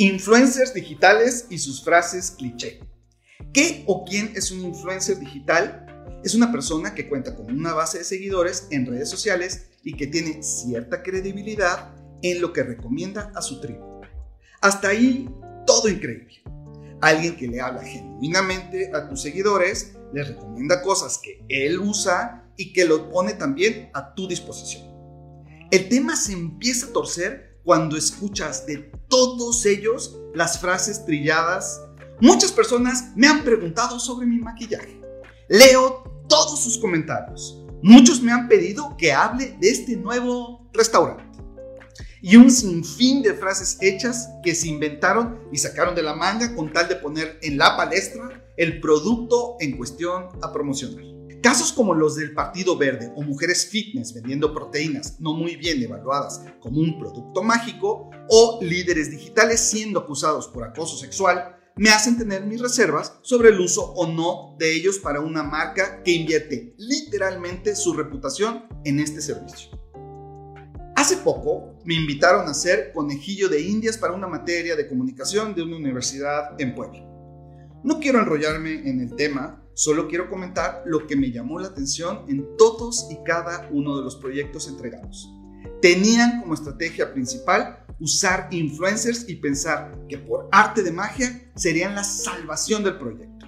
Influencers digitales y sus frases cliché. ¿Qué o quién es un influencer digital? Es una persona que cuenta con una base de seguidores en redes sociales y que tiene cierta credibilidad en lo que recomienda a su tribu. Hasta ahí, todo increíble. Alguien que le habla genuinamente a tus seguidores, les recomienda cosas que él usa y que lo pone también a tu disposición. El tema se empieza a torcer cuando escuchas de todos ellos las frases trilladas. Muchas personas me han preguntado sobre mi maquillaje. Leo todos sus comentarios. Muchos me han pedido que hable de este nuevo restaurante. Y un sinfín de frases hechas que se inventaron y sacaron de la manga con tal de poner en la palestra el producto en cuestión a promocionar. Casos como los del Partido Verde o mujeres fitness vendiendo proteínas no muy bien evaluadas como un producto mágico o líderes digitales siendo acusados por acoso sexual me hacen tener mis reservas sobre el uso o no de ellos para una marca que invierte literalmente su reputación en este servicio. Hace poco me invitaron a ser conejillo de indias para una materia de comunicación de una universidad en Puebla. No quiero enrollarme en el tema, Solo quiero comentar lo que me llamó la atención en todos y cada uno de los proyectos entregados. Tenían como estrategia principal usar influencers y pensar que por arte de magia serían la salvación del proyecto.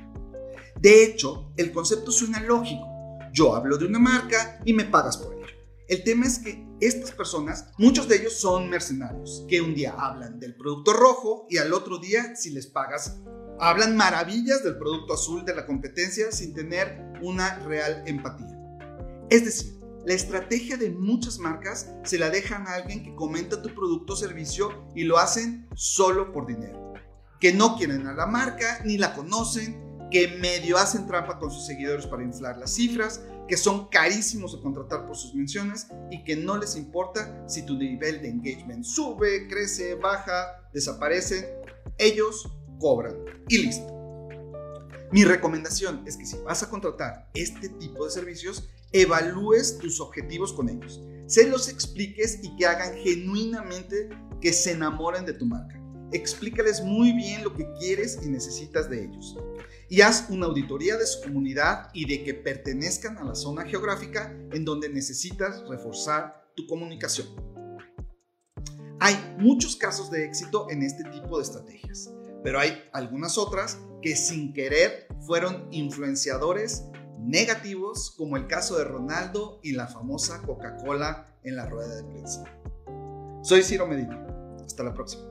De hecho, el concepto suena lógico. Yo hablo de una marca y me pagas por ello. El tema es que estas personas, muchos de ellos son mercenarios, que un día hablan del producto rojo y al otro día, si les pagas, hablan maravillas del producto azul de la competencia sin tener una real empatía. Es decir, la estrategia de muchas marcas se la dejan a alguien que comenta tu producto o servicio y lo hacen solo por dinero. Que no quieren a la marca ni la conocen, que medio hacen trampa con sus seguidores para inflar las cifras, que son carísimos a contratar por sus menciones y que no les importa si tu nivel de engagement sube, crece, baja, desaparece. Ellos cobran y listo. Mi recomendación es que si vas a contratar este tipo de servicios, evalúes tus objetivos con ellos, se los expliques y que hagan genuinamente que se enamoren de tu marca. Explícales muy bien lo que quieres y necesitas de ellos. Y haz una auditoría de su comunidad y de que pertenezcan a la zona geográfica en donde necesitas reforzar tu comunicación. Hay muchos casos de éxito en este tipo de estrategias pero hay algunas otras que sin querer fueron influenciadores negativos, como el caso de Ronaldo y la famosa Coca-Cola en la rueda de prensa. Soy Ciro Medina. Hasta la próxima.